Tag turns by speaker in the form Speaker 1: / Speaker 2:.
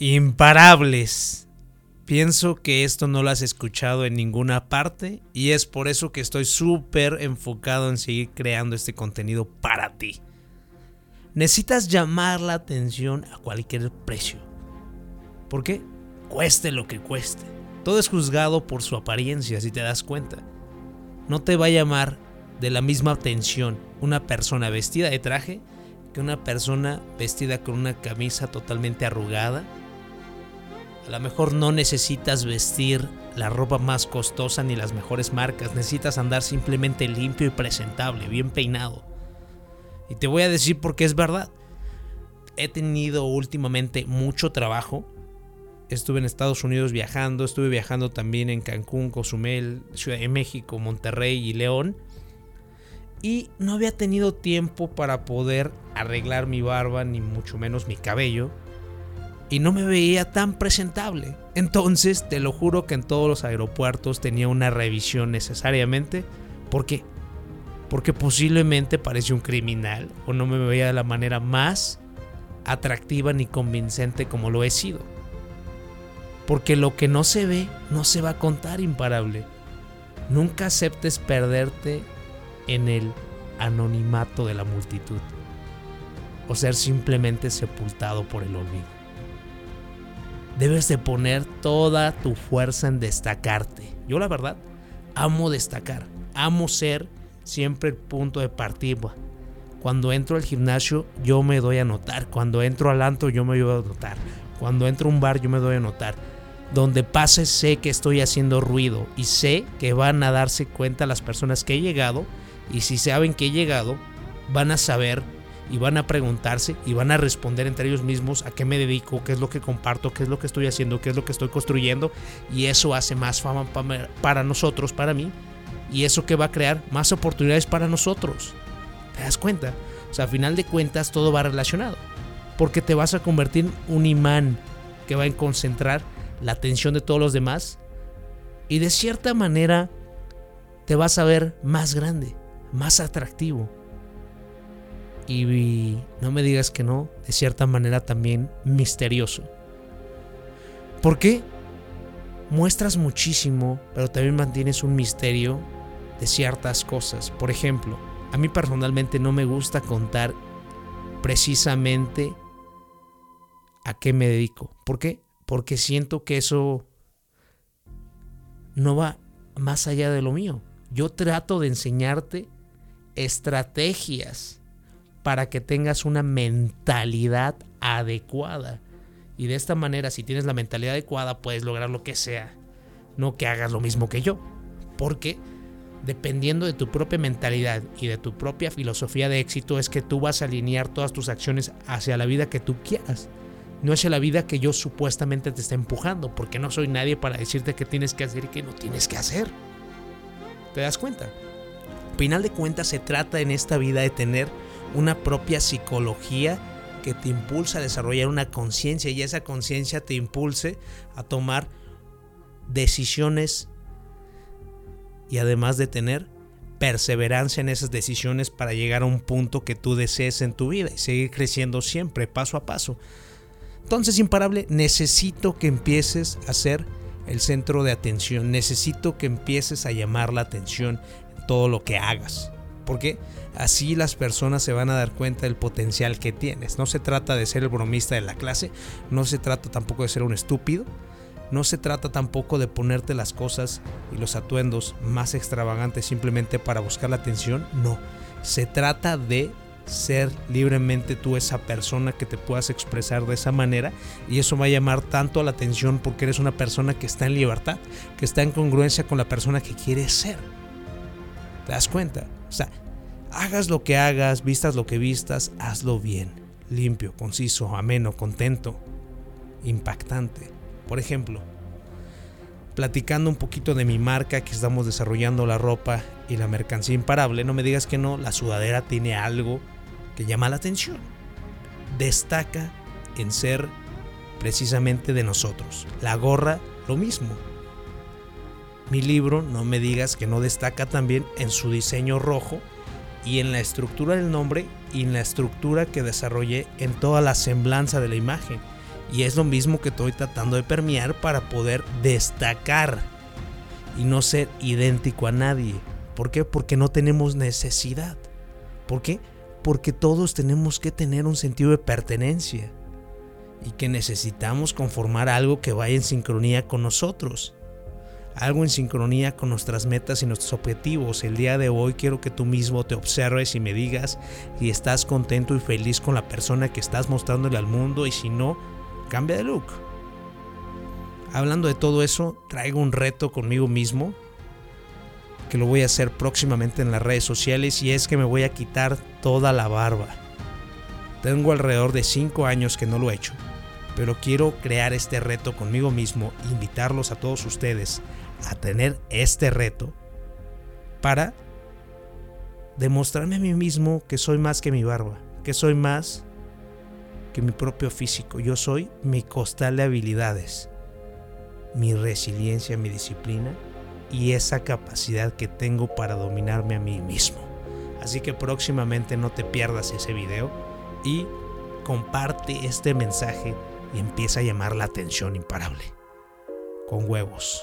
Speaker 1: Imparables. Pienso que esto no lo has escuchado en ninguna parte y es por eso que estoy súper enfocado en seguir creando este contenido para ti. Necesitas llamar la atención a cualquier precio. ¿Por qué? Cueste lo que cueste. Todo es juzgado por su apariencia, si te das cuenta. No te va a llamar de la misma atención una persona vestida de traje que una persona vestida con una camisa totalmente arrugada. A lo mejor no necesitas vestir la ropa más costosa ni las mejores marcas, necesitas andar simplemente limpio y presentable, bien peinado. Y te voy a decir porque es verdad. He tenido últimamente mucho trabajo. Estuve en Estados Unidos viajando, estuve viajando también en Cancún, Cozumel, Ciudad de México, Monterrey y León y no había tenido tiempo para poder arreglar mi barba ni mucho menos mi cabello y no me veía tan presentable. Entonces, te lo juro que en todos los aeropuertos tenía una revisión necesariamente. ¿Por qué? Porque posiblemente parecía un criminal o no me veía de la manera más atractiva ni convincente como lo he sido. Porque lo que no se ve no se va a contar imparable. Nunca aceptes perderte en el anonimato de la multitud o ser simplemente sepultado por el olvido. Debes de poner toda tu fuerza en destacarte. Yo la verdad amo destacar, amo ser siempre el punto de partida. Cuando entro al gimnasio yo me doy a notar, cuando entro al antro yo me doy a notar, cuando entro a un bar yo me doy a notar. Donde pase sé que estoy haciendo ruido y sé que van a darse cuenta las personas que he llegado y si saben que he llegado, van a saber y van a preguntarse y van a responder entre ellos mismos a qué me dedico, qué es lo que comparto, qué es lo que estoy haciendo, qué es lo que estoy construyendo. Y eso hace más fama para nosotros, para mí. Y eso que va a crear más oportunidades para nosotros. ¿Te das cuenta? O sea, a final de cuentas todo va relacionado. Porque te vas a convertir en un imán que va a concentrar la atención de todos los demás. Y de cierta manera te vas a ver más grande más atractivo. Y no me digas que no, de cierta manera también misterioso. ¿Por qué? Muestras muchísimo, pero también mantienes un misterio de ciertas cosas. Por ejemplo, a mí personalmente no me gusta contar precisamente a qué me dedico. ¿Por qué? Porque siento que eso no va más allá de lo mío. Yo trato de enseñarte estrategias para que tengas una mentalidad adecuada. Y de esta manera, si tienes la mentalidad adecuada, puedes lograr lo que sea. No que hagas lo mismo que yo. Porque dependiendo de tu propia mentalidad y de tu propia filosofía de éxito, es que tú vas a alinear todas tus acciones hacia la vida que tú quieras. No hacia la vida que yo supuestamente te está empujando, porque no soy nadie para decirte qué tienes que hacer y qué no tienes que hacer. ¿Te das cuenta? final de cuentas se trata en esta vida de tener una propia psicología que te impulsa a desarrollar una conciencia y esa conciencia te impulse a tomar decisiones y además de tener perseverancia en esas decisiones para llegar a un punto que tú desees en tu vida y seguir creciendo siempre, paso a paso. Entonces, imparable, necesito que empieces a ser el centro de atención, necesito que empieces a llamar la atención, todo lo que hagas. Porque así las personas se van a dar cuenta del potencial que tienes. No se trata de ser el bromista de la clase, no se trata tampoco de ser un estúpido, no se trata tampoco de ponerte las cosas y los atuendos más extravagantes simplemente para buscar la atención. No, se trata de ser libremente tú esa persona que te puedas expresar de esa manera y eso va a llamar tanto la atención porque eres una persona que está en libertad, que está en congruencia con la persona que quieres ser. ¿Te das cuenta? O sea, hagas lo que hagas, vistas lo que vistas, hazlo bien, limpio, conciso, ameno, contento, impactante. Por ejemplo, platicando un poquito de mi marca que estamos desarrollando la ropa y la mercancía imparable, no me digas que no, la sudadera tiene algo que llama la atención. Destaca en ser precisamente de nosotros. La gorra, lo mismo mi libro, no me digas que no destaca también en su diseño rojo y en la estructura del nombre y en la estructura que desarrollé en toda la semblanza de la imagen. Y es lo mismo que estoy tratando de permear para poder destacar y no ser idéntico a nadie. ¿Por qué? Porque no tenemos necesidad. ¿Por qué? Porque todos tenemos que tener un sentido de pertenencia y que necesitamos conformar algo que vaya en sincronía con nosotros. Algo en sincronía con nuestras metas y nuestros objetivos. El día de hoy quiero que tú mismo te observes y me digas si estás contento y feliz con la persona que estás mostrándole al mundo y si no, cambia de look. Hablando de todo eso, traigo un reto conmigo mismo que lo voy a hacer próximamente en las redes sociales y es que me voy a quitar toda la barba. Tengo alrededor de 5 años que no lo he hecho, pero quiero crear este reto conmigo mismo, invitarlos a todos ustedes a tener este reto para demostrarme a mí mismo que soy más que mi barba, que soy más que mi propio físico. Yo soy mi costal de habilidades, mi resiliencia, mi disciplina y esa capacidad que tengo para dominarme a mí mismo. Así que próximamente no te pierdas ese video y comparte este mensaje y empieza a llamar la atención imparable. Con huevos,